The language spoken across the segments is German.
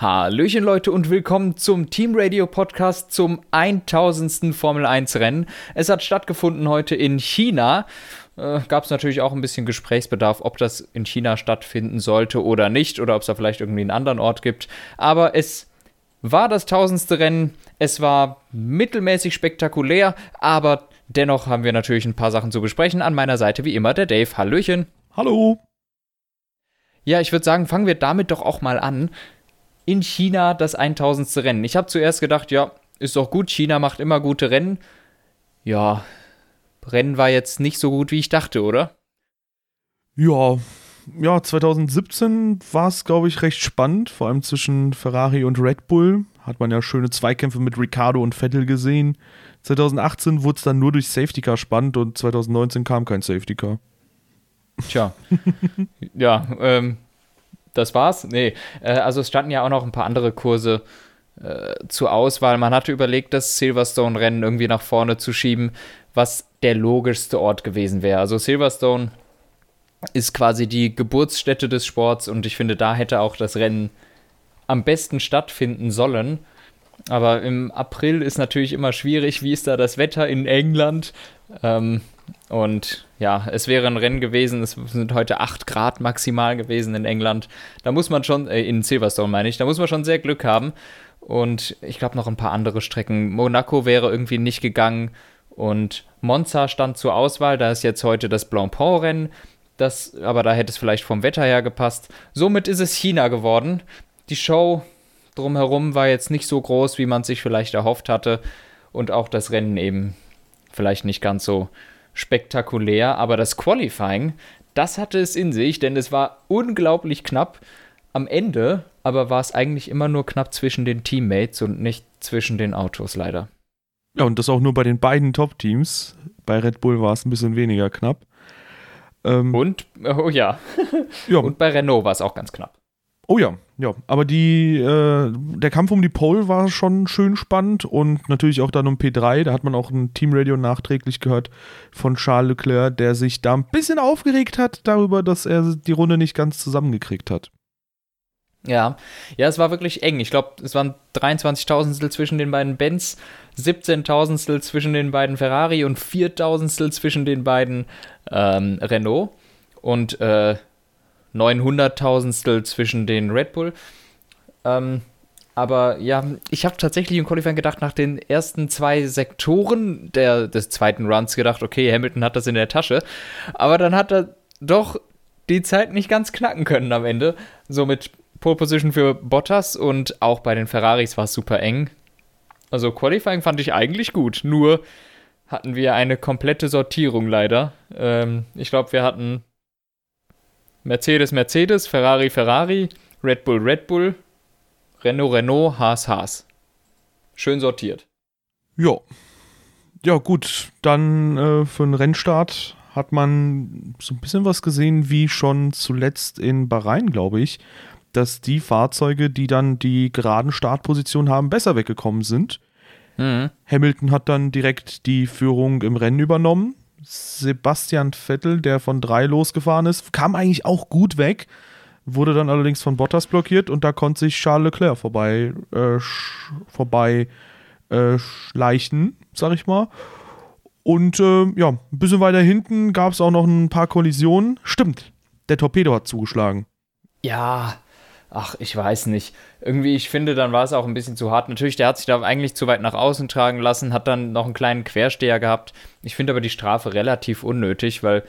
Hallöchen Leute und willkommen zum Team Radio Podcast zum 1000. Formel 1 Rennen. Es hat stattgefunden heute in China. Äh, Gab es natürlich auch ein bisschen Gesprächsbedarf, ob das in China stattfinden sollte oder nicht oder ob es da vielleicht irgendwie einen anderen Ort gibt. Aber es war das tausendste Rennen. Es war mittelmäßig spektakulär, aber dennoch haben wir natürlich ein paar Sachen zu besprechen. An meiner Seite wie immer der Dave. Hallöchen. Hallo. Ja, ich würde sagen, fangen wir damit doch auch mal an in China das 1000. Rennen. Ich habe zuerst gedacht, ja, ist doch gut, China macht immer gute Rennen. Ja, Rennen war jetzt nicht so gut, wie ich dachte, oder? Ja, ja, 2017 war es, glaube ich, recht spannend, vor allem zwischen Ferrari und Red Bull. Hat man ja schöne Zweikämpfe mit Ricardo und Vettel gesehen. 2018 wurde es dann nur durch Safety Car spannend und 2019 kam kein Safety Car. Tja, ja, ähm, das war's? Nee, äh, also es standen ja auch noch ein paar andere Kurse äh, zur Auswahl. Man hatte überlegt, das Silverstone-Rennen irgendwie nach vorne zu schieben, was der logischste Ort gewesen wäre. Also Silverstone ist quasi die Geburtsstätte des Sports und ich finde, da hätte auch das Rennen am besten stattfinden sollen. Aber im April ist natürlich immer schwierig. Wie ist da das Wetter in England? Ähm, und ja, es wäre ein Rennen gewesen. Es sind heute 8 Grad maximal gewesen in England. Da muss man schon, äh, in Silverstone meine ich, da muss man schon sehr Glück haben. Und ich glaube noch ein paar andere Strecken. Monaco wäre irgendwie nicht gegangen. Und Monza stand zur Auswahl. Da ist jetzt heute das Blancpain-Rennen. Das, aber da hätte es vielleicht vom Wetter her gepasst. Somit ist es China geworden. Die Show drumherum war jetzt nicht so groß, wie man sich vielleicht erhofft hatte. Und auch das Rennen eben vielleicht nicht ganz so spektakulär, aber das Qualifying, das hatte es in sich, denn es war unglaublich knapp am Ende, aber war es eigentlich immer nur knapp zwischen den Teammates und nicht zwischen den Autos leider. Ja, und das auch nur bei den beiden Top-Teams. Bei Red Bull war es ein bisschen weniger knapp. Ähm, und, oh ja. ja. Und bei Renault war es auch ganz knapp. Oh ja, ja. Aber die, äh, der Kampf um die Pole war schon schön spannend und natürlich auch dann um P3. Da hat man auch ein Teamradio nachträglich gehört von Charles Leclerc, der sich da ein bisschen aufgeregt hat darüber, dass er die Runde nicht ganz zusammengekriegt hat. Ja, ja, es war wirklich eng. Ich glaube, es waren 23.000 zwischen den beiden Benz, 17.000 zwischen den beiden Ferrari und 4.000 zwischen den beiden ähm, Renault. Und äh, 900.000 zwischen den Red Bull. Ähm, aber ja, ich habe tatsächlich im Qualifying gedacht, nach den ersten zwei Sektoren der, des zweiten Runs gedacht, okay, Hamilton hat das in der Tasche. Aber dann hat er doch die Zeit nicht ganz knacken können am Ende. Somit Pole Position für Bottas und auch bei den Ferraris war es super eng. Also Qualifying fand ich eigentlich gut, nur hatten wir eine komplette Sortierung leider. Ähm, ich glaube, wir hatten Mercedes, Mercedes, Ferrari, Ferrari, Red Bull, Red Bull, Renault, Renault, Haas, Haas. Schön sortiert. Ja. Ja, gut. Dann äh, für einen Rennstart hat man so ein bisschen was gesehen, wie schon zuletzt in Bahrain, glaube ich, dass die Fahrzeuge, die dann die geraden Startpositionen haben, besser weggekommen sind. Mhm. Hamilton hat dann direkt die Führung im Rennen übernommen. Sebastian Vettel, der von drei losgefahren ist, kam eigentlich auch gut weg, wurde dann allerdings von Bottas blockiert und da konnte sich Charles Leclerc vorbei, äh, vorbei äh, schleichen, sag ich mal. Und äh, ja, ein bisschen weiter hinten gab es auch noch ein paar Kollisionen. Stimmt, der Torpedo hat zugeschlagen. Ja, ach, ich weiß nicht. Irgendwie, ich finde, dann war es auch ein bisschen zu hart. Natürlich, der hat sich da eigentlich zu weit nach außen tragen lassen, hat dann noch einen kleinen Quersteher gehabt. Ich finde aber die Strafe relativ unnötig, weil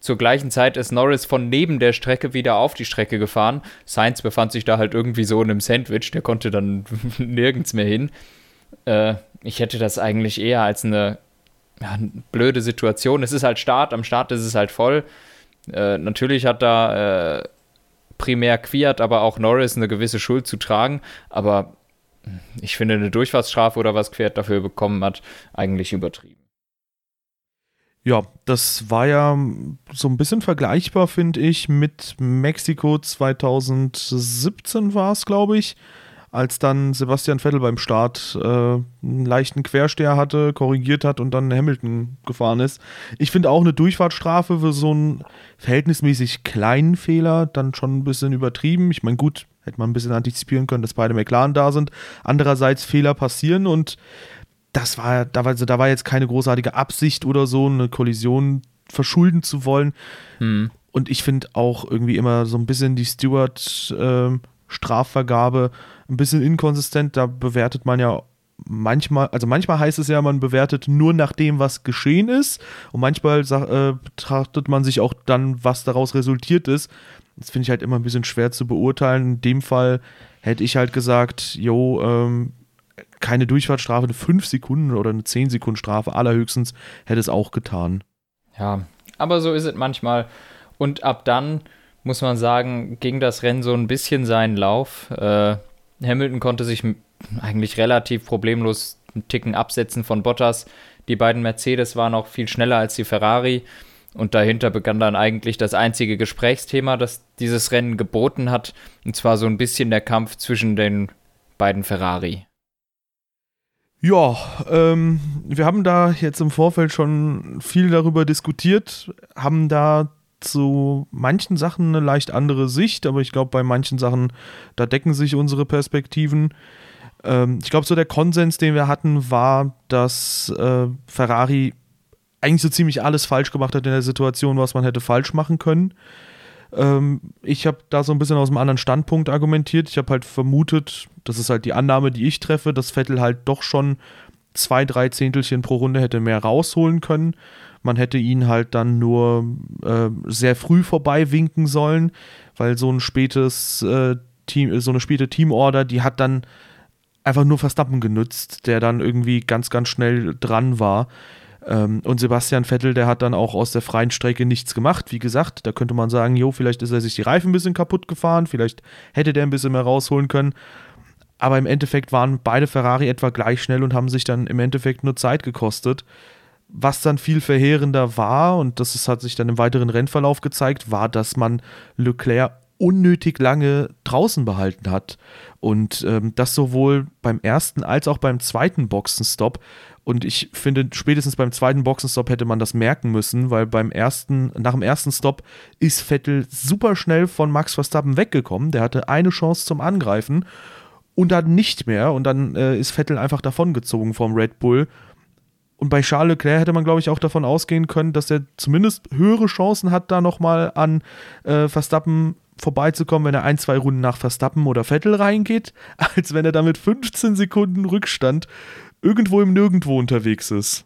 zur gleichen Zeit ist Norris von neben der Strecke wieder auf die Strecke gefahren. Sainz befand sich da halt irgendwie so in einem Sandwich, der konnte dann nirgends mehr hin. Äh, ich hätte das eigentlich eher als eine ja, blöde Situation. Es ist halt Start, am Start ist es halt voll. Äh, natürlich hat da äh, primär Quiert, aber auch Norris eine gewisse Schuld zu tragen. Aber ich finde eine Durchfahrtsstrafe oder was Quiert dafür bekommen hat, eigentlich übertrieben. Ja, das war ja so ein bisschen vergleichbar, finde ich, mit Mexiko 2017 war es, glaube ich als dann Sebastian Vettel beim Start äh, einen leichten Quersteher hatte, korrigiert hat und dann Hamilton gefahren ist. Ich finde auch eine Durchfahrtsstrafe für so einen verhältnismäßig kleinen Fehler dann schon ein bisschen übertrieben. Ich meine, gut, Hätte man ein bisschen antizipieren können, dass beide McLaren da sind. Andererseits Fehler passieren und das war, da war, also da war jetzt keine großartige Absicht oder so, eine Kollision verschulden zu wollen. Hm. Und ich finde auch irgendwie immer so ein bisschen die Stewart-Strafvergabe äh, ein bisschen inkonsistent. Da bewertet man ja manchmal, also manchmal heißt es ja, man bewertet nur nach dem, was geschehen ist. Und manchmal äh, betrachtet man sich auch dann, was daraus resultiert ist. Das finde ich halt immer ein bisschen schwer zu beurteilen. In dem Fall hätte ich halt gesagt, jo, ähm, keine Durchfahrtsstrafe, eine 5 Sekunden oder eine 10 Sekunden Strafe allerhöchstens hätte es auch getan. Ja, aber so ist es manchmal. Und ab dann muss man sagen, ging das Rennen so ein bisschen seinen Lauf. Äh, Hamilton konnte sich eigentlich relativ problemlos einen Ticken absetzen von Bottas. Die beiden Mercedes waren auch viel schneller als die Ferrari. Und dahinter begann dann eigentlich das einzige Gesprächsthema, das dieses Rennen geboten hat. Und zwar so ein bisschen der Kampf zwischen den beiden Ferrari. Ja, ähm, wir haben da jetzt im Vorfeld schon viel darüber diskutiert, haben da zu manchen Sachen eine leicht andere Sicht, aber ich glaube, bei manchen Sachen, da decken sich unsere Perspektiven. Ähm, ich glaube, so der Konsens, den wir hatten, war, dass äh, Ferrari eigentlich so ziemlich alles falsch gemacht hat in der Situation, was man hätte falsch machen können. Ähm, ich habe da so ein bisschen aus einem anderen Standpunkt argumentiert. Ich habe halt vermutet, das ist halt die Annahme, die ich treffe, dass Vettel halt doch schon zwei, drei Zehntelchen pro Runde hätte mehr rausholen können. Man hätte ihn halt dann nur äh, sehr früh vorbei winken sollen, weil so ein spätes äh, Team, so eine späte Teamorder, die hat dann einfach nur Verstappen genützt, der dann irgendwie ganz, ganz schnell dran war. Ähm, und Sebastian Vettel, der hat dann auch aus der freien Strecke nichts gemacht. Wie gesagt, da könnte man sagen, jo, vielleicht ist er sich die Reifen ein bisschen kaputt gefahren, vielleicht hätte der ein bisschen mehr rausholen können. Aber im Endeffekt waren beide Ferrari etwa gleich schnell und haben sich dann im Endeffekt nur Zeit gekostet. Was dann viel verheerender war, und das ist, hat sich dann im weiteren Rennverlauf gezeigt, war, dass man Leclerc unnötig lange draußen behalten hat. Und ähm, das sowohl beim ersten als auch beim zweiten Boxenstopp. Und ich finde, spätestens beim zweiten Boxenstopp hätte man das merken müssen, weil beim ersten, nach dem ersten Stop ist Vettel super schnell von Max Verstappen weggekommen. Der hatte eine Chance zum Angreifen und dann nicht mehr. Und dann äh, ist Vettel einfach davongezogen vom Red Bull. Und bei Charles Leclerc hätte man, glaube ich, auch davon ausgehen können, dass er zumindest höhere Chancen hat, da nochmal an äh, Verstappen vorbeizukommen, wenn er ein, zwei Runden nach Verstappen oder Vettel reingeht, als wenn er da mit 15 Sekunden Rückstand irgendwo im Nirgendwo unterwegs ist.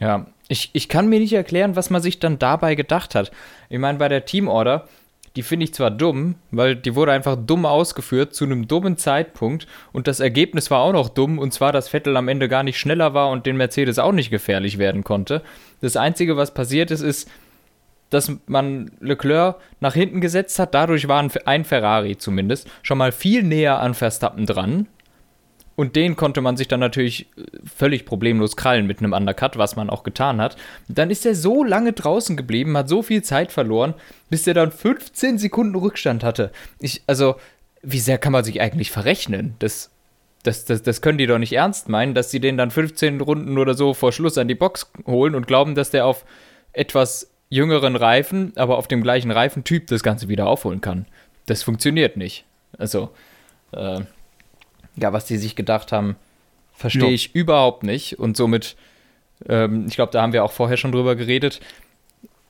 Ja, ich, ich kann mir nicht erklären, was man sich dann dabei gedacht hat. Ich meine, bei der Teamorder, die finde ich zwar dumm, weil die wurde einfach dumm ausgeführt zu einem dummen Zeitpunkt und das Ergebnis war auch noch dumm und zwar, dass Vettel am Ende gar nicht schneller war und den Mercedes auch nicht gefährlich werden konnte. Das Einzige, was passiert ist, ist, dass man Leclerc nach hinten gesetzt hat. Dadurch war ein Ferrari zumindest schon mal viel näher an Verstappen dran. Und den konnte man sich dann natürlich äh, völlig problemlos krallen mit einem Undercut, was man auch getan hat. Dann ist er so lange draußen geblieben, hat so viel Zeit verloren, bis er dann 15 Sekunden Rückstand hatte. Ich, also, wie sehr kann man sich eigentlich verrechnen? Das, das, das, das können die doch nicht ernst meinen, dass sie den dann 15 Runden oder so vor Schluss an die Box holen und glauben, dass der auf etwas jüngeren Reifen, aber auf dem gleichen Reifentyp das Ganze wieder aufholen kann. Das funktioniert nicht. Also, äh, ja, was die sich gedacht haben, verstehe ich überhaupt nicht. Und somit, ähm, ich glaube, da haben wir auch vorher schon drüber geredet.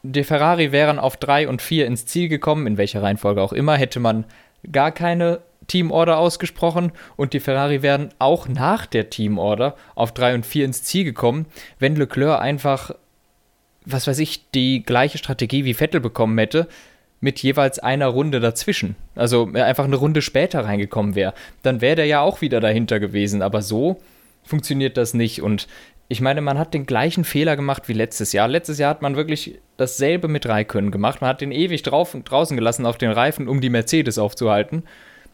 Die Ferrari wären auf 3 und 4 ins Ziel gekommen, in welcher Reihenfolge auch immer, hätte man gar keine Teamorder ausgesprochen und die Ferrari wären auch nach der Teamorder auf 3 und 4 ins Ziel gekommen, wenn Leclerc einfach was weiß ich, die gleiche Strategie wie Vettel bekommen hätte, mit jeweils einer Runde dazwischen. Also einfach eine Runde später reingekommen wäre. Dann wäre der ja auch wieder dahinter gewesen. Aber so funktioniert das nicht. Und ich meine, man hat den gleichen Fehler gemacht wie letztes Jahr. Letztes Jahr hat man wirklich dasselbe mit Raikön gemacht. Man hat den ewig drauf, draußen gelassen auf den Reifen, um die Mercedes aufzuhalten.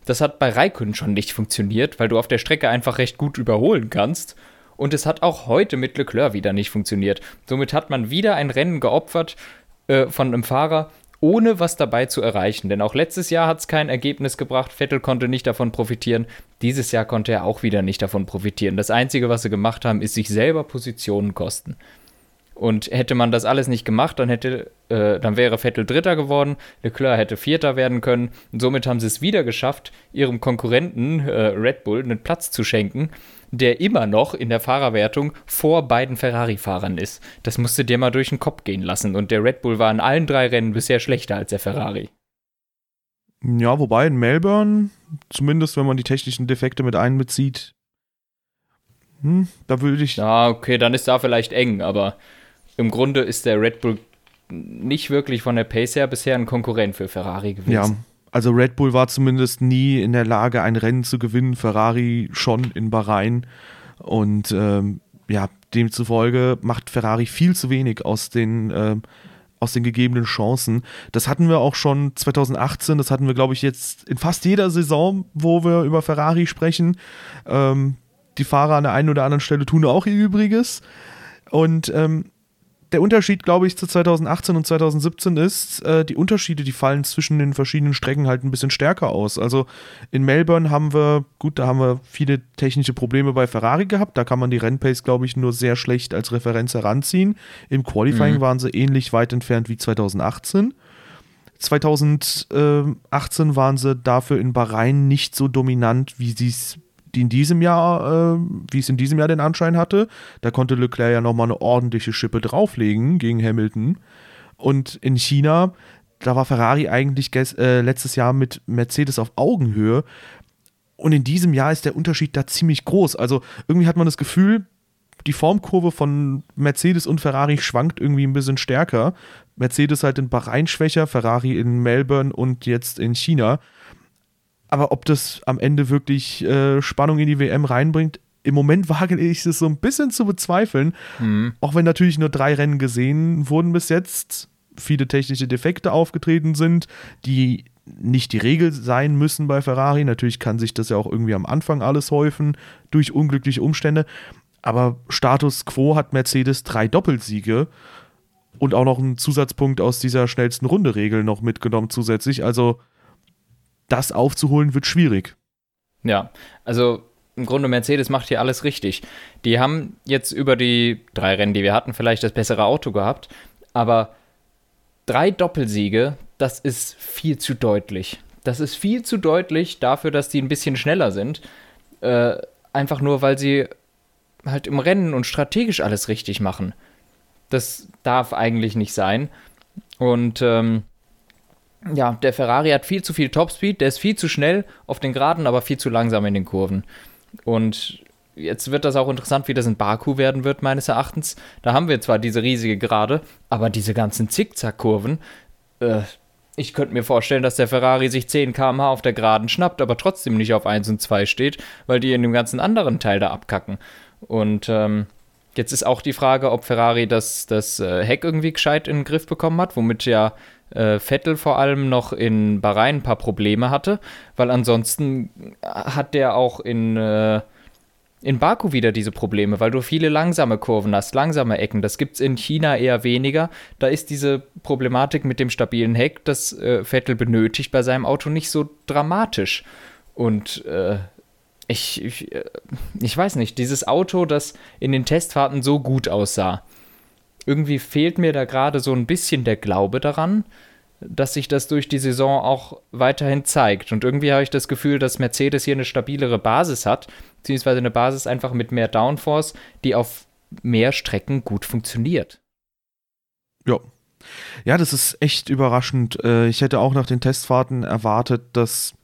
Das hat bei Raikön schon nicht funktioniert, weil du auf der Strecke einfach recht gut überholen kannst. Und es hat auch heute mit Leclerc wieder nicht funktioniert. Somit hat man wieder ein Rennen geopfert äh, von einem Fahrer, ohne was dabei zu erreichen. Denn auch letztes Jahr hat es kein Ergebnis gebracht. Vettel konnte nicht davon profitieren. Dieses Jahr konnte er auch wieder nicht davon profitieren. Das Einzige, was sie gemacht haben, ist sich selber Positionen kosten. Und hätte man das alles nicht gemacht, dann hätte, äh, dann wäre Vettel Dritter geworden, Leclerc hätte Vierter werden können. Und somit haben sie es wieder geschafft, ihrem Konkurrenten äh, Red Bull einen Platz zu schenken, der immer noch in der Fahrerwertung vor beiden Ferrari-Fahrern ist. Das musste dir mal durch den Kopf gehen lassen. Und der Red Bull war in allen drei Rennen bisher schlechter als der Ferrari. Ja, wobei in Melbourne, zumindest wenn man die technischen Defekte mit einbezieht, hm, da würde ich. Ja, okay, dann ist da vielleicht eng, aber im Grunde ist der Red Bull nicht wirklich von der Pace her bisher ein Konkurrent für Ferrari gewesen. Ja, also Red Bull war zumindest nie in der Lage, ein Rennen zu gewinnen, Ferrari schon in Bahrain. Und ähm, ja, demzufolge macht Ferrari viel zu wenig aus den, äh, aus den gegebenen Chancen. Das hatten wir auch schon 2018, das hatten wir, glaube ich, jetzt in fast jeder Saison, wo wir über Ferrari sprechen. Ähm, die Fahrer an der einen oder anderen Stelle tun auch ihr Übriges. Und ähm, der Unterschied, glaube ich, zu 2018 und 2017 ist, äh, die Unterschiede, die fallen zwischen den verschiedenen Strecken halt ein bisschen stärker aus. Also in Melbourne haben wir, gut, da haben wir viele technische Probleme bei Ferrari gehabt. Da kann man die Rennpace, glaube ich, nur sehr schlecht als Referenz heranziehen. Im Qualifying mhm. waren sie ähnlich weit entfernt wie 2018. 2018 waren sie dafür in Bahrain nicht so dominant, wie sie es in diesem Jahr, äh, wie es in diesem Jahr den Anschein hatte. Da konnte Leclerc ja nochmal eine ordentliche Schippe drauflegen gegen Hamilton. Und in China, da war Ferrari eigentlich äh, letztes Jahr mit Mercedes auf Augenhöhe. Und in diesem Jahr ist der Unterschied da ziemlich groß. Also irgendwie hat man das Gefühl, die Formkurve von Mercedes und Ferrari schwankt irgendwie ein bisschen stärker. Mercedes halt in Bahrain schwächer, Ferrari in Melbourne und jetzt in China. Aber ob das am Ende wirklich äh, Spannung in die WM reinbringt, im Moment wage ich es so ein bisschen zu bezweifeln. Mhm. Auch wenn natürlich nur drei Rennen gesehen wurden bis jetzt, viele technische Defekte aufgetreten sind, die nicht die Regel sein müssen bei Ferrari. Natürlich kann sich das ja auch irgendwie am Anfang alles häufen durch unglückliche Umstände. Aber Status quo hat Mercedes drei Doppelsiege und auch noch einen Zusatzpunkt aus dieser schnellsten Runde-Regel noch mitgenommen zusätzlich. Also das aufzuholen wird schwierig. Ja, also im Grunde Mercedes macht hier alles richtig. Die haben jetzt über die drei Rennen, die wir hatten, vielleicht das bessere Auto gehabt, aber drei Doppelsiege, das ist viel zu deutlich. Das ist viel zu deutlich dafür, dass die ein bisschen schneller sind. Äh, einfach nur, weil sie halt im Rennen und strategisch alles richtig machen. Das darf eigentlich nicht sein. Und ähm, ja, der Ferrari hat viel zu viel Topspeed, der ist viel zu schnell auf den Geraden, aber viel zu langsam in den Kurven. Und jetzt wird das auch interessant, wie das in Baku werden wird, meines Erachtens. Da haben wir zwar diese riesige Gerade, aber diese ganzen Zickzack-Kurven, äh, ich könnte mir vorstellen, dass der Ferrari sich 10 km/h auf der Geraden schnappt, aber trotzdem nicht auf 1 und 2 steht, weil die in dem ganzen anderen Teil da abkacken. Und ähm, jetzt ist auch die Frage, ob Ferrari das, das äh, Heck irgendwie gescheit in den Griff bekommen hat, womit ja äh, Vettel vor allem noch in Bahrain ein paar Probleme hatte, weil ansonsten hat der auch in, äh, in Baku wieder diese Probleme, weil du viele langsame Kurven hast, langsame Ecken. Das gibt es in China eher weniger. Da ist diese Problematik mit dem stabilen Heck, das äh, Vettel benötigt bei seinem Auto nicht so dramatisch. Und äh, ich, ich, äh, ich weiß nicht, dieses Auto, das in den Testfahrten so gut aussah, irgendwie fehlt mir da gerade so ein bisschen der Glaube daran, dass sich das durch die Saison auch weiterhin zeigt. Und irgendwie habe ich das Gefühl, dass Mercedes hier eine stabilere Basis hat, beziehungsweise eine Basis einfach mit mehr Downforce, die auf mehr Strecken gut funktioniert. Ja. Ja, das ist echt überraschend. Äh, ich hätte auch nach den Testfahrten erwartet, dass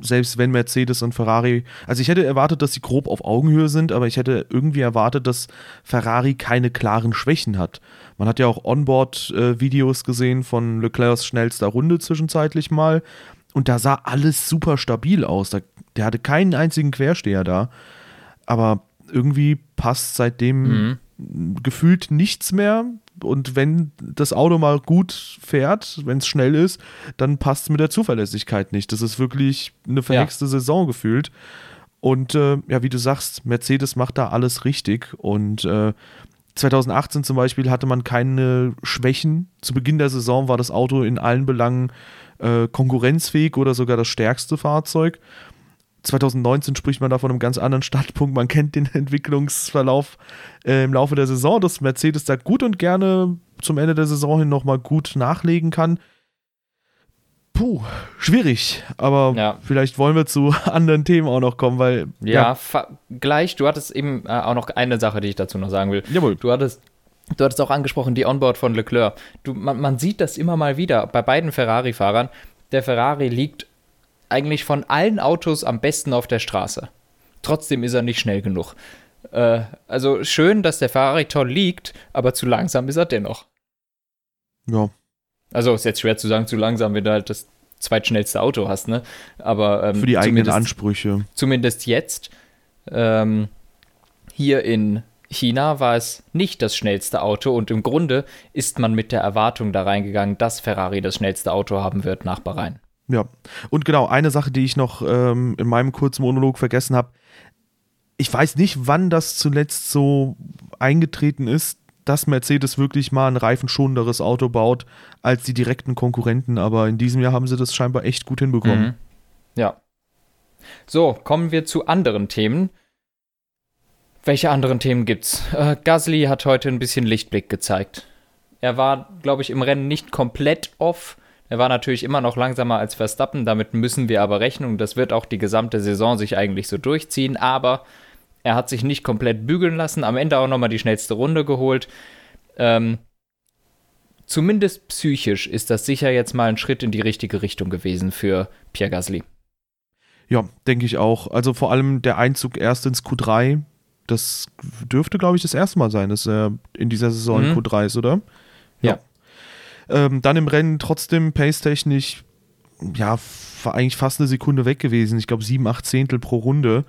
selbst wenn Mercedes und Ferrari, also ich hätte erwartet, dass sie grob auf Augenhöhe sind, aber ich hätte irgendwie erwartet, dass Ferrari keine klaren Schwächen hat. Man hat ja auch Onboard-Videos gesehen von Leclercs schnellster Runde zwischenzeitlich mal und da sah alles super stabil aus. der hatte keinen einzigen Quersteher da, aber irgendwie passt seitdem mhm. Gefühlt nichts mehr und wenn das Auto mal gut fährt, wenn es schnell ist, dann passt es mit der Zuverlässigkeit nicht. Das ist wirklich eine verhexte ja. Saison gefühlt. Und äh, ja, wie du sagst, Mercedes macht da alles richtig. Und äh, 2018 zum Beispiel hatte man keine Schwächen. Zu Beginn der Saison war das Auto in allen Belangen äh, konkurrenzfähig oder sogar das stärkste Fahrzeug. 2019 spricht man da von einem ganz anderen Startpunkt. Man kennt den Entwicklungsverlauf äh, im Laufe der Saison, dass Mercedes da gut und gerne zum Ende der Saison hin nochmal gut nachlegen kann. Puh, schwierig, aber ja. vielleicht wollen wir zu anderen Themen auch noch kommen, weil. Ja, ja. gleich, du hattest eben äh, auch noch eine Sache, die ich dazu noch sagen will. Jawohl. Du hattest Du hattest auch angesprochen, die Onboard von Leclerc. Du, man, man sieht das immer mal wieder bei beiden Ferrari-Fahrern. Der Ferrari liegt eigentlich von allen Autos am besten auf der Straße. Trotzdem ist er nicht schnell genug. Äh, also schön, dass der Ferrari toll liegt, aber zu langsam ist er dennoch. Ja. Also ist jetzt schwer zu sagen, zu langsam, wenn du halt das zweitschnellste Auto hast, ne? Aber ähm, für die eigenen Ansprüche. Zumindest jetzt. Ähm, hier in China war es nicht das schnellste Auto und im Grunde ist man mit der Erwartung da reingegangen, dass Ferrari das schnellste Auto haben wird nach Bahrain. Ja, und genau, eine Sache, die ich noch ähm, in meinem kurzen Monolog vergessen habe. Ich weiß nicht, wann das zuletzt so eingetreten ist, dass Mercedes wirklich mal ein reifenschonenderes Auto baut als die direkten Konkurrenten, aber in diesem Jahr haben sie das scheinbar echt gut hinbekommen. Mhm. Ja. So, kommen wir zu anderen Themen. Welche anderen Themen gibt's? Äh, Gasly hat heute ein bisschen Lichtblick gezeigt. Er war, glaube ich, im Rennen nicht komplett off. Er war natürlich immer noch langsamer als Verstappen, damit müssen wir aber rechnen das wird auch die gesamte Saison sich eigentlich so durchziehen, aber er hat sich nicht komplett bügeln lassen, am Ende auch nochmal die schnellste Runde geholt. Ähm, zumindest psychisch ist das sicher jetzt mal ein Schritt in die richtige Richtung gewesen für Pierre Gasly. Ja, denke ich auch. Also vor allem der Einzug erst ins Q3, das dürfte, glaube ich, das erste Mal sein, dass er in dieser Saison mhm. Q3 ist, oder? Ja. Ähm, dann im Rennen trotzdem pace-technisch, ja, war eigentlich fast eine Sekunde weg gewesen. Ich glaube, sieben, acht Zehntel pro Runde.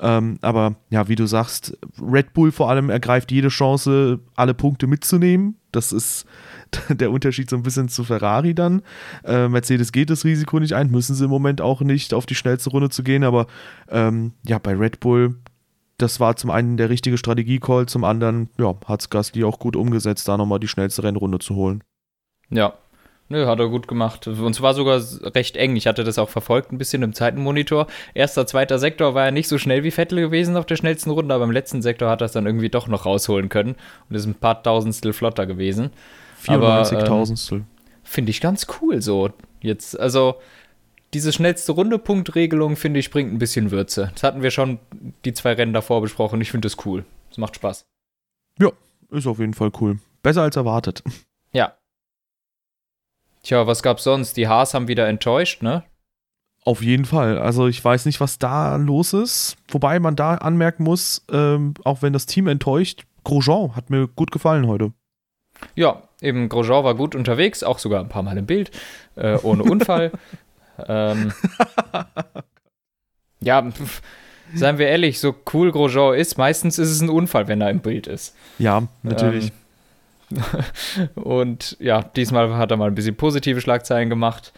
Ähm, aber ja, wie du sagst, Red Bull vor allem ergreift jede Chance, alle Punkte mitzunehmen. Das ist der Unterschied so ein bisschen zu Ferrari dann. Äh, Mercedes geht das Risiko nicht ein, müssen sie im Moment auch nicht, auf die schnellste Runde zu gehen. Aber ähm, ja, bei Red Bull das war zum einen der richtige Strategie-Call, zum anderen ja, hat es Gasly auch gut umgesetzt, da nochmal die schnellste Rennrunde zu holen. Ja, Nö, hat er gut gemacht. Und zwar sogar recht eng. Ich hatte das auch verfolgt, ein bisschen im Zeitenmonitor. Erster, zweiter Sektor war ja nicht so schnell wie Vettel gewesen auf der schnellsten Runde, aber im letzten Sektor hat er es dann irgendwie doch noch rausholen können und ist ein paar Tausendstel flotter gewesen. 94 Tausendstel. Ähm, Finde ich ganz cool so. Jetzt, also diese schnellste Runde-Punktregelung, finde ich, bringt ein bisschen Würze. Das hatten wir schon die zwei Rennen davor besprochen. Ich finde das cool. Es macht Spaß. Ja, ist auf jeden Fall cool. Besser als erwartet. Ja. Tja, was gab's sonst? Die Haas haben wieder enttäuscht, ne? Auf jeden Fall. Also ich weiß nicht, was da los ist. Wobei man da anmerken muss, ähm, auch wenn das Team enttäuscht, Grosjean hat mir gut gefallen heute. Ja, eben Grosjean war gut unterwegs, auch sogar ein paar Mal im Bild, äh, ohne Unfall. Ähm, ja, pf, seien wir ehrlich, so cool Grosjean ist, meistens ist es ein Unfall, wenn er im Bild ist. Ja, natürlich. Ähm, und ja, diesmal hat er mal ein bisschen positive Schlagzeilen gemacht.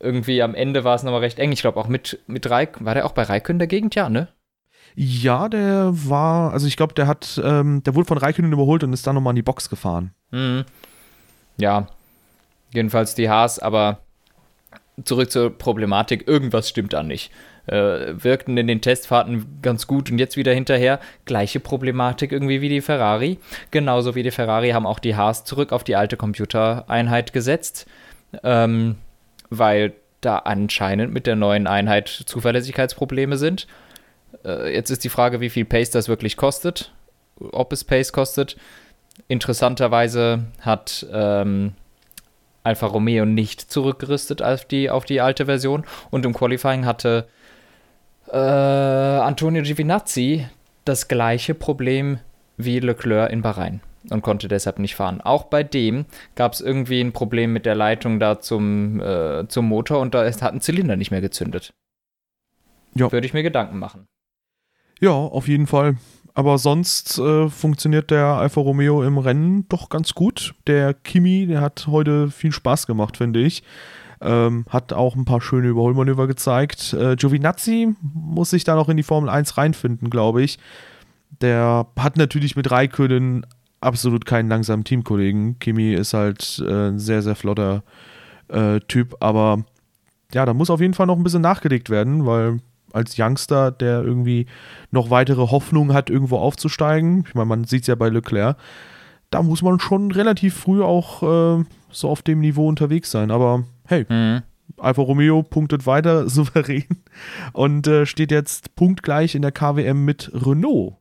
Irgendwie am Ende war es nochmal recht eng. Ich glaube auch mit, mit Raik, war der auch bei Raikön in der Gegend? Ja, ne? Ja, der war, also ich glaube, der hat, ähm, der wurde von Raikön überholt und ist dann nochmal in die Box gefahren. Mhm. Ja, jedenfalls die Haas, aber zurück zur Problematik, irgendwas stimmt da nicht. Äh, wirkten in den Testfahrten ganz gut und jetzt wieder hinterher. Gleiche Problematik irgendwie wie die Ferrari. Genauso wie die Ferrari haben auch die Haas zurück auf die alte Computereinheit gesetzt, ähm, weil da anscheinend mit der neuen Einheit Zuverlässigkeitsprobleme sind. Äh, jetzt ist die Frage, wie viel Pace das wirklich kostet, ob es Pace kostet. Interessanterweise hat ähm, Alfa Romeo nicht zurückgerüstet auf die, auf die alte Version. Und im Qualifying hatte äh, Antonio Giovinazzi das gleiche Problem wie Leclerc in Bahrain und konnte deshalb nicht fahren. Auch bei dem gab es irgendwie ein Problem mit der Leitung da zum, äh, zum Motor und da hat ein Zylinder nicht mehr gezündet. Ja. Würde ich mir Gedanken machen. Ja, auf jeden Fall. Aber sonst äh, funktioniert der Alfa Romeo im Rennen doch ganz gut. Der Kimi, der hat heute viel Spaß gemacht, finde ich. Ähm, hat auch ein paar schöne Überholmanöver gezeigt. Äh, Giovinazzi muss sich da noch in die Formel 1 reinfinden, glaube ich. Der hat natürlich mit Raikönnen absolut keinen langsamen Teamkollegen. Kimi ist halt äh, ein sehr, sehr flotter äh, Typ, aber ja, da muss auf jeden Fall noch ein bisschen nachgelegt werden, weil als Youngster, der irgendwie noch weitere Hoffnung hat, irgendwo aufzusteigen. Ich meine, man sieht es ja bei Leclerc. Da muss man schon relativ früh auch äh, so auf dem Niveau unterwegs sein. Aber hey, mhm. Alfa Romeo punktet weiter souverän und äh, steht jetzt punktgleich in der KWM mit Renault.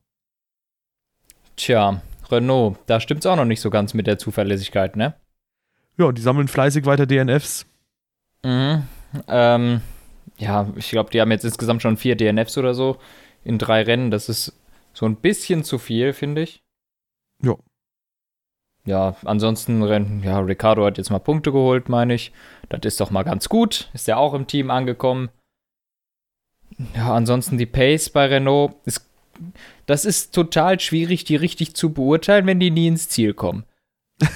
Tja, Renault, da stimmt es auch noch nicht so ganz mit der Zuverlässigkeit, ne? Ja, die sammeln fleißig weiter DNFs. Mhm. Ähm, ja, ich glaube, die haben jetzt insgesamt schon vier DNFs oder so in drei Rennen. Das ist so ein bisschen zu viel, finde ich. Ja. Ja, ansonsten, ja, Ricardo hat jetzt mal Punkte geholt, meine ich. Das ist doch mal ganz gut. Ist ja auch im Team angekommen. Ja, ansonsten die Pace bei Renault ist. Das ist total schwierig, die richtig zu beurteilen, wenn die nie ins Ziel kommen.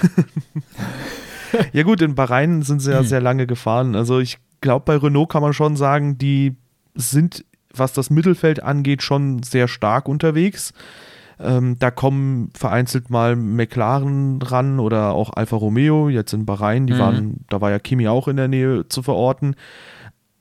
ja, gut, in Bahrain sind sie ja sehr lange gefahren. Also ich glaube, bei Renault kann man schon sagen, die sind, was das Mittelfeld angeht, schon sehr stark unterwegs. Ähm, da kommen vereinzelt mal McLaren ran oder auch Alfa Romeo, jetzt in Bahrain, die mhm. waren, da war ja Kimi auch in der Nähe zu verorten.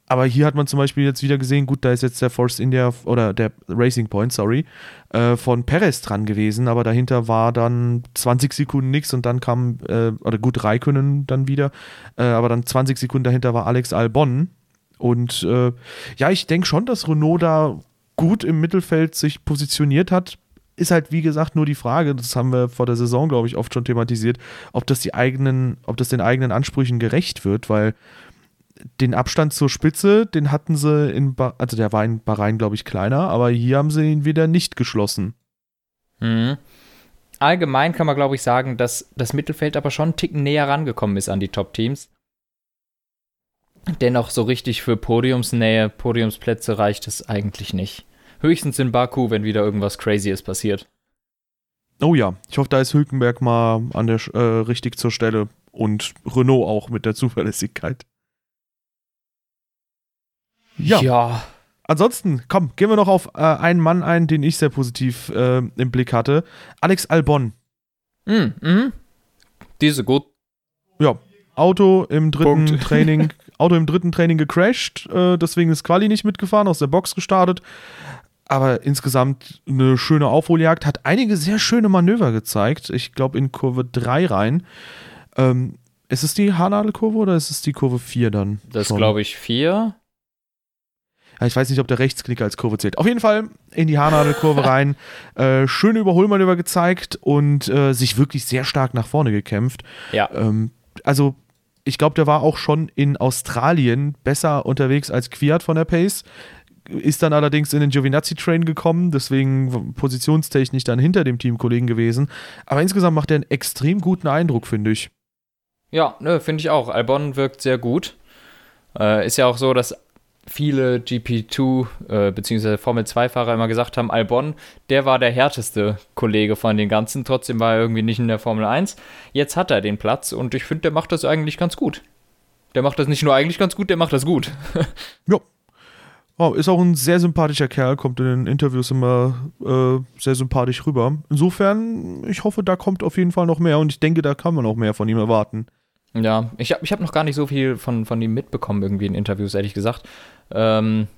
Aber hier hat man zum Beispiel jetzt wieder gesehen, gut, da ist jetzt der Force India oder der Racing Point, sorry, äh, von Perez dran gewesen, aber dahinter war dann 20 Sekunden nichts und dann kam, äh, oder gut, Raikönnen dann wieder, äh, aber dann 20 Sekunden dahinter war Alex Albon. Und äh, ja, ich denke schon, dass Renault da gut im Mittelfeld sich positioniert hat. Ist halt, wie gesagt, nur die Frage, das haben wir vor der Saison, glaube ich, oft schon thematisiert, ob das die eigenen, ob das den eigenen Ansprüchen gerecht wird, weil den Abstand zur Spitze, den hatten sie in, ba also der war in Bahrain, glaube ich, kleiner, aber hier haben sie ihn wieder nicht geschlossen. Mhm. Allgemein kann man, glaube ich, sagen, dass das Mittelfeld aber schon einen Ticken näher rangekommen ist an die Top-Teams. Dennoch so richtig für Podiumsnähe, Podiumsplätze reicht es eigentlich nicht. Höchstens in Baku, wenn wieder irgendwas Crazyes passiert. Oh ja, ich hoffe, da ist Hülkenberg mal an der äh, richtig zur Stelle und Renault auch mit der Zuverlässigkeit. Ja. ja. Ansonsten, komm, gehen wir noch auf äh, einen Mann ein, den ich sehr positiv äh, im Blick hatte. Alex Albon. Mhm. Mhm. Diese gut. Ja. Auto im dritten Punkt. Training, Auto im dritten Training gecrashed, äh, deswegen ist Quali nicht mitgefahren, aus der Box gestartet. Aber insgesamt eine schöne Aufholjagd, hat einige sehr schöne Manöver gezeigt. Ich glaube in Kurve 3 rein. Ähm, ist es die Haarnadelkurve oder ist es die Kurve 4 dann? Das glaube ich 4 ich weiß nicht, ob der Rechtsklick als Kurve zählt. Auf jeden Fall in die Haarnadelkurve rein. Äh, schöne Überholmanöver gezeigt und äh, sich wirklich sehr stark nach vorne gekämpft. Ja. Ähm, also, ich glaube, der war auch schon in Australien besser unterwegs als Quiat von der Pace. Ist dann allerdings in den Giovinazzi-Train gekommen, deswegen positionstechnisch dann hinter dem Teamkollegen gewesen. Aber insgesamt macht er einen extrem guten Eindruck, finde ich. Ja, ne, finde ich auch. Albon wirkt sehr gut. Äh, ist ja auch so, dass viele GP2 äh, bzw. Formel 2-Fahrer immer gesagt haben, Albon, der war der härteste Kollege von den ganzen, trotzdem war er irgendwie nicht in der Formel 1. Jetzt hat er den Platz und ich finde, der macht das eigentlich ganz gut. Der macht das nicht nur eigentlich ganz gut, der macht das gut. ja. Oh, ist auch ein sehr sympathischer Kerl, kommt in den Interviews immer äh, sehr sympathisch rüber. Insofern, ich hoffe, da kommt auf jeden Fall noch mehr und ich denke, da kann man auch mehr von ihm erwarten. Ja, ich habe ich hab noch gar nicht so viel von, von ihm mitbekommen, irgendwie in Interviews, ehrlich gesagt. Ähm,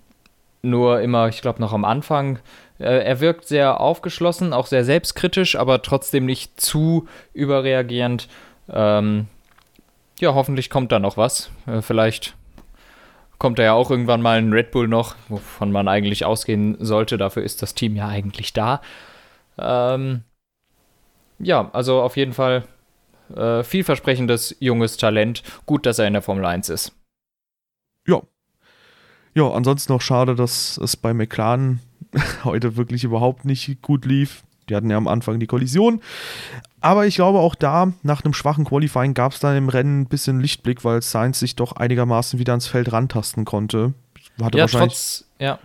nur immer, ich glaube, noch am Anfang. Äh, er wirkt sehr aufgeschlossen, auch sehr selbstkritisch, aber trotzdem nicht zu überreagierend. Ähm, ja, hoffentlich kommt da noch was. Äh, vielleicht kommt da ja auch irgendwann mal ein Red Bull noch, wovon man eigentlich ausgehen sollte. Dafür ist das Team ja eigentlich da. Ähm, ja, also auf jeden Fall äh, vielversprechendes junges Talent. Gut, dass er in der Formel 1 ist. Ja, ja, ansonsten noch schade, dass es bei McLaren heute wirklich überhaupt nicht gut lief. Die hatten ja am Anfang die Kollision. Aber ich glaube, auch da, nach einem schwachen Qualifying, gab es dann im Rennen ein bisschen Lichtblick, weil Sainz sich doch einigermaßen wieder ans Feld rantasten konnte. Hatte ja, wahrscheinlich, trotz, ja.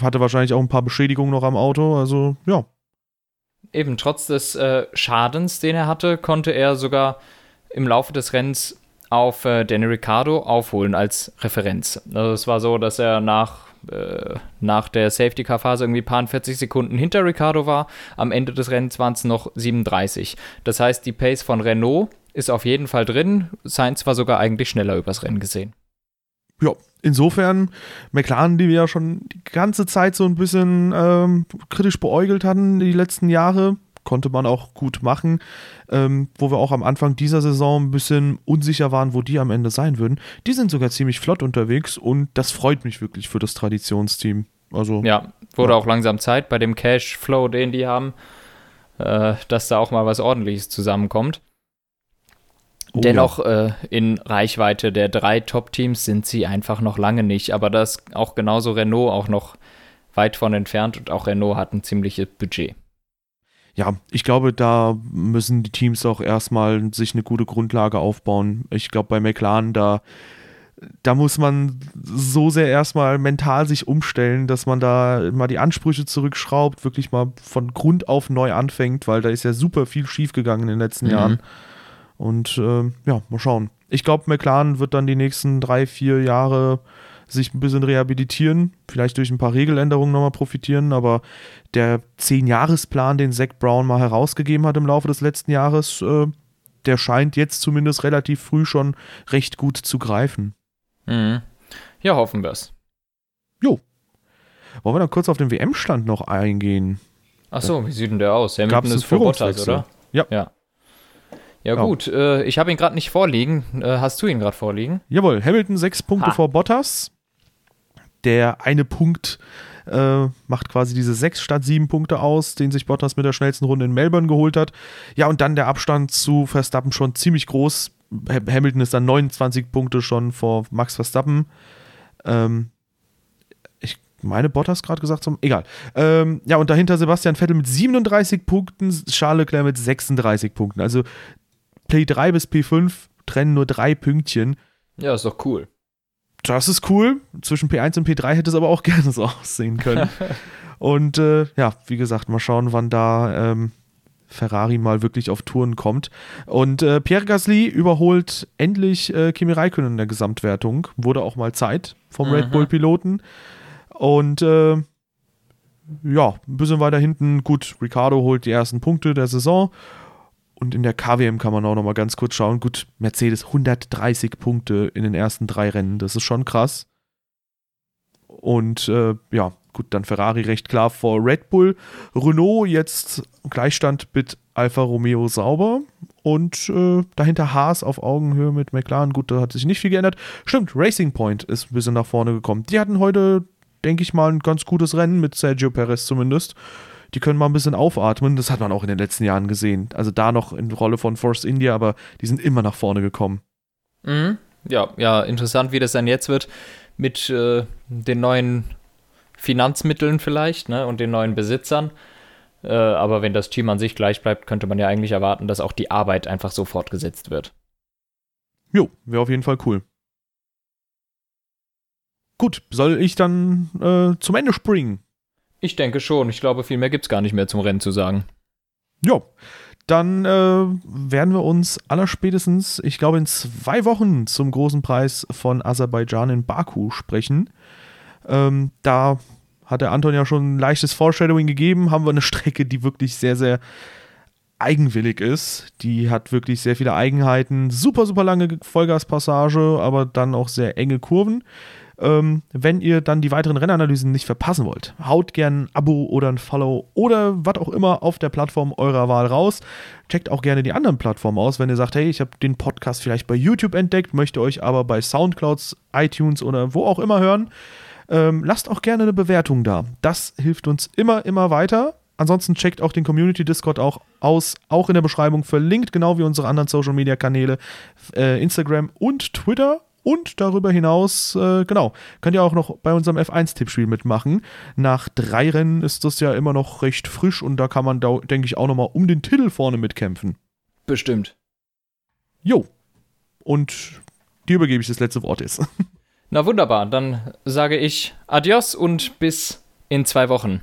Hatte wahrscheinlich auch ein paar Beschädigungen noch am Auto. Also, ja. Eben, trotz des äh, Schadens, den er hatte, konnte er sogar im Laufe des Rennens auf äh, Danny Ricciardo aufholen als Referenz. Also es war so, dass er nach, nach der Safety-Car-Phase irgendwie paar 40 Sekunden hinter Ricciardo war. Am Ende des Rennens waren es noch 37. Das heißt, die Pace von Renault ist auf jeden Fall drin. Sainz war sogar eigentlich schneller übers Rennen gesehen. Ja, insofern, McLaren, die wir ja schon die ganze Zeit so ein bisschen ähm, kritisch beäugelt hatten, die letzten Jahre, konnte man auch gut machen, ähm, wo wir auch am Anfang dieser Saison ein bisschen unsicher waren, wo die am Ende sein würden. Die sind sogar ziemlich flott unterwegs und das freut mich wirklich für das Traditionsteam. Also, ja, wurde ja. auch langsam Zeit bei dem Cashflow, den die haben, äh, dass da auch mal was Ordentliches zusammenkommt. Oh, Dennoch ja. äh, in Reichweite der drei Top-Teams sind sie einfach noch lange nicht. Aber das auch genauso Renault auch noch weit von entfernt und auch Renault hat ein ziemliches Budget. Ja, ich glaube, da müssen die Teams auch erstmal sich eine gute Grundlage aufbauen. Ich glaube, bei McLaren, da, da muss man so sehr erstmal mental sich umstellen, dass man da mal die Ansprüche zurückschraubt, wirklich mal von Grund auf neu anfängt, weil da ist ja super viel schiefgegangen in den letzten mhm. Jahren. Und äh, ja, mal schauen. Ich glaube, McLaren wird dann die nächsten drei, vier Jahre sich ein bisschen rehabilitieren, vielleicht durch ein paar Regeländerungen nochmal profitieren, aber der Zehn-Jahres-Plan, den Zach Brown mal herausgegeben hat im Laufe des letzten Jahres, äh, der scheint jetzt zumindest relativ früh schon recht gut zu greifen. Mhm. Ja, hoffen wir es. Jo. Wollen wir dann kurz auf den WM-Stand noch eingehen? Ach so, wie sieht denn der aus? Hamilton ist vor Bottas, oder? Ja. ja. Ja, ja. gut, äh, ich habe ihn gerade nicht vorliegen. Äh, hast du ihn gerade vorliegen? Jawohl, Hamilton sechs Punkte ha. vor Bottas. Der eine Punkt äh, macht quasi diese sechs statt sieben Punkte aus, den sich Bottas mit der schnellsten Runde in Melbourne geholt hat. Ja, und dann der Abstand zu Verstappen schon ziemlich groß. Hamilton ist dann 29 Punkte schon vor Max Verstappen. Ähm, ich meine, Bottas gerade gesagt zum. Egal. Ähm, ja, und dahinter Sebastian Vettel mit 37 Punkten, Charles Leclerc mit 36 Punkten. Also P3 bis P5 trennen nur drei Pünktchen. Ja, ist doch cool. Das ist cool. Zwischen P1 und P3 hätte es aber auch gerne so aussehen können. und äh, ja, wie gesagt, mal schauen, wann da ähm, Ferrari mal wirklich auf Touren kommt. Und äh, Pierre Gasly überholt endlich äh, Kimi Räikkönen in der Gesamtwertung. Wurde auch mal Zeit vom mhm. Red Bull-Piloten. Und äh, ja, ein bisschen weiter hinten, gut, Ricardo holt die ersten Punkte der Saison und in der KWM kann man auch noch mal ganz kurz schauen. Gut, Mercedes 130 Punkte in den ersten drei Rennen, das ist schon krass. Und äh, ja, gut, dann Ferrari recht klar vor Red Bull. Renault jetzt Gleichstand mit Alfa Romeo sauber. Und äh, dahinter Haas auf Augenhöhe mit McLaren. Gut, da hat sich nicht viel geändert. Stimmt, Racing Point ist ein bisschen nach vorne gekommen. Die hatten heute, denke ich mal, ein ganz gutes Rennen mit Sergio Perez zumindest die können mal ein bisschen aufatmen. Das hat man auch in den letzten Jahren gesehen. Also da noch in Rolle von Force India, aber die sind immer nach vorne gekommen. Mhm. Ja, ja, interessant, wie das dann jetzt wird mit äh, den neuen Finanzmitteln vielleicht ne, und den neuen Besitzern. Äh, aber wenn das Team an sich gleich bleibt, könnte man ja eigentlich erwarten, dass auch die Arbeit einfach so fortgesetzt wird. Jo, wäre auf jeden Fall cool. Gut, soll ich dann äh, zum Ende springen? Ich denke schon. Ich glaube, viel mehr gibt es gar nicht mehr zum Rennen zu sagen. Jo, dann äh, werden wir uns allerspätestens, ich glaube, in zwei Wochen zum großen Preis von Aserbaidschan in Baku sprechen. Ähm, da hat der Anton ja schon ein leichtes Foreshadowing gegeben. Haben wir eine Strecke, die wirklich sehr, sehr eigenwillig ist. Die hat wirklich sehr viele Eigenheiten. Super, super lange Vollgaspassage, aber dann auch sehr enge Kurven. Ähm, wenn ihr dann die weiteren Rennanalysen nicht verpassen wollt, haut gerne ein Abo oder ein Follow oder was auch immer auf der Plattform eurer Wahl raus. Checkt auch gerne die anderen Plattformen aus, wenn ihr sagt, hey, ich habe den Podcast vielleicht bei YouTube entdeckt, möchte euch aber bei Soundclouds, iTunes oder wo auch immer hören. Ähm, lasst auch gerne eine Bewertung da. Das hilft uns immer, immer weiter. Ansonsten checkt auch den Community Discord auch aus, auch in der Beschreibung verlinkt, genau wie unsere anderen Social Media Kanäle, äh, Instagram und Twitter. Und darüber hinaus, äh, genau, könnt ihr auch noch bei unserem F1-Tippspiel mitmachen. Nach drei Rennen ist das ja immer noch recht frisch und da kann man, denke ich, auch nochmal um den Titel vorne mitkämpfen. Bestimmt. Jo. Und dir übergebe ich das letzte Wort jetzt. Na wunderbar, dann sage ich Adios und bis in zwei Wochen.